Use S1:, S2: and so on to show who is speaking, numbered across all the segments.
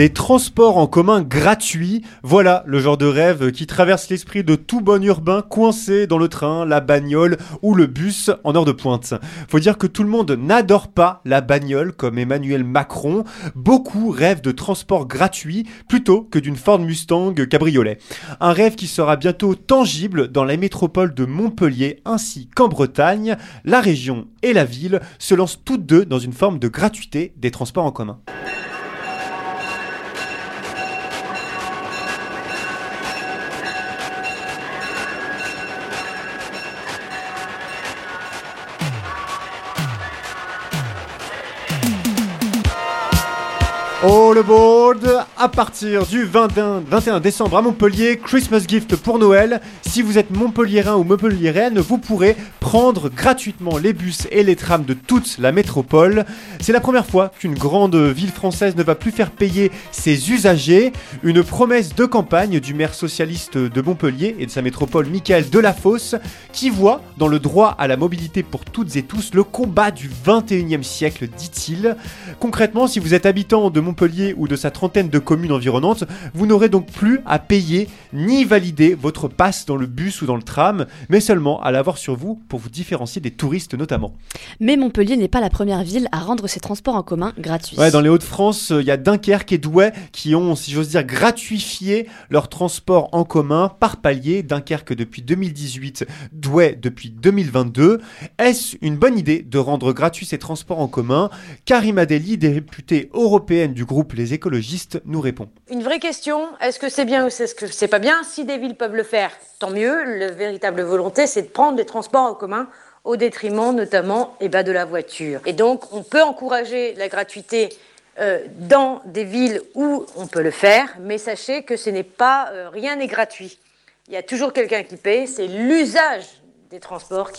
S1: des transports en commun gratuits, voilà le genre de rêve qui traverse l'esprit de tout bon urbain coincé dans le train, la bagnole ou le bus en heure de pointe. Faut dire que tout le monde n'adore pas la bagnole comme Emmanuel Macron. Beaucoup rêvent de transports gratuits plutôt que d'une Ford Mustang cabriolet. Un rêve qui sera bientôt tangible dans la métropole de Montpellier ainsi qu'en Bretagne. La région et la ville se lancent toutes deux dans une forme de gratuité des transports en commun. All aboard À partir du 21, 21 décembre à Montpellier, Christmas gift pour Noël. Si vous êtes montpelliérain ou montpelliéraine, vous pourrez prendre gratuitement les bus et les trams de toute la métropole. C'est la première fois qu'une grande ville française ne va plus faire payer ses usagers. Une promesse de campagne du maire socialiste de Montpellier et de sa métropole, Michael Delafosse, qui voit dans le droit à la mobilité pour toutes et tous le combat du 21e siècle, dit-il. Concrètement, si vous êtes habitant de Montpellier, Montpellier ou de sa trentaine de communes environnantes, vous n'aurez donc plus à payer ni valider votre passe dans le bus ou dans le tram, mais seulement à l'avoir sur vous pour vous différencier des touristes notamment.
S2: Mais Montpellier n'est pas la première ville à rendre ses transports en commun gratuits.
S1: Ouais, dans les Hauts-de-France, euh, il y a Dunkerque et Douai qui ont, si j'ose dire, gratuifié leurs transports en commun par palier. Dunkerque depuis 2018, Douai depuis 2022. Est-ce une bonne idée de rendre gratuits ces transports en commun? Karima Deli, députée européenne du du groupe Les écologistes nous répond.
S3: Une vraie question, est-ce que c'est bien ou c'est pas bien? Si des villes peuvent le faire, tant mieux. La véritable volonté, c'est de prendre des transports en commun au détriment notamment eh ben, de la voiture. Et donc, on peut encourager la gratuité euh, dans des villes où on peut le faire, mais sachez que ce n'est pas euh, rien n'est gratuit. Il y a toujours quelqu'un qui paie, c'est l'usage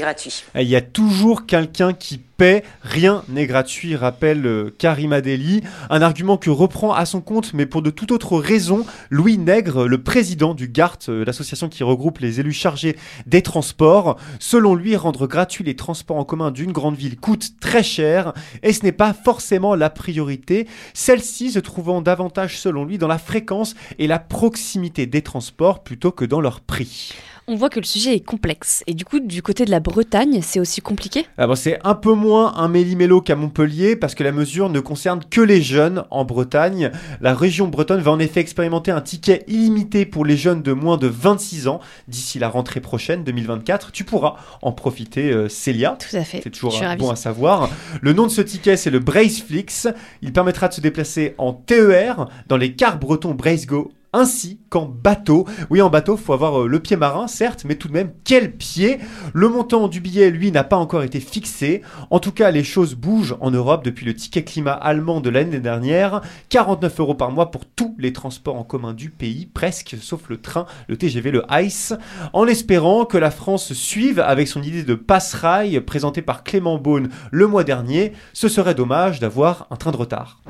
S3: gratuit.
S1: Il y a toujours quelqu'un qui paie, rien n'est gratuit, rappelle euh, Karima Deli. Un argument que reprend à son compte, mais pour de toute autre raison, Louis Nègre, le président du GART, euh, l'association qui regroupe les élus chargés des transports. Selon lui, rendre gratuit les transports en commun d'une grande ville coûte très cher et ce n'est pas forcément la priorité. Celle-ci se trouvant davantage, selon lui, dans la fréquence et la proximité des transports plutôt que dans leur prix.
S2: On voit que le sujet est complexe. Et du coup, du côté de la Bretagne, c'est aussi compliqué?
S1: Ah C'est un peu moins un méli-mélo qu'à Montpellier, parce que la mesure ne concerne que les jeunes en Bretagne. La région bretonne va en effet expérimenter un ticket illimité pour les jeunes de moins de 26 ans d'ici la rentrée prochaine, 2024. Tu pourras en profiter, euh, Célia.
S2: Tout à fait.
S1: C'est toujours bon à savoir. Le nom de ce ticket, c'est le Braceflix. Il permettra de se déplacer en TER dans les cars bretons Go ainsi qu'en bateau. Oui, en bateau, faut avoir euh, le pied marin, certes, mais tout de même, quel pied? Le montant du billet, lui, n'a pas encore été fixé. En tout cas, les choses bougent en Europe depuis le ticket climat allemand de l'année dernière. 49 euros par mois pour tous les transports en commun du pays, presque, sauf le train, le TGV, le ICE. En espérant que la France suive avec son idée de passe-rail présentée par Clément Beaune le mois dernier, ce serait dommage d'avoir un train de retard.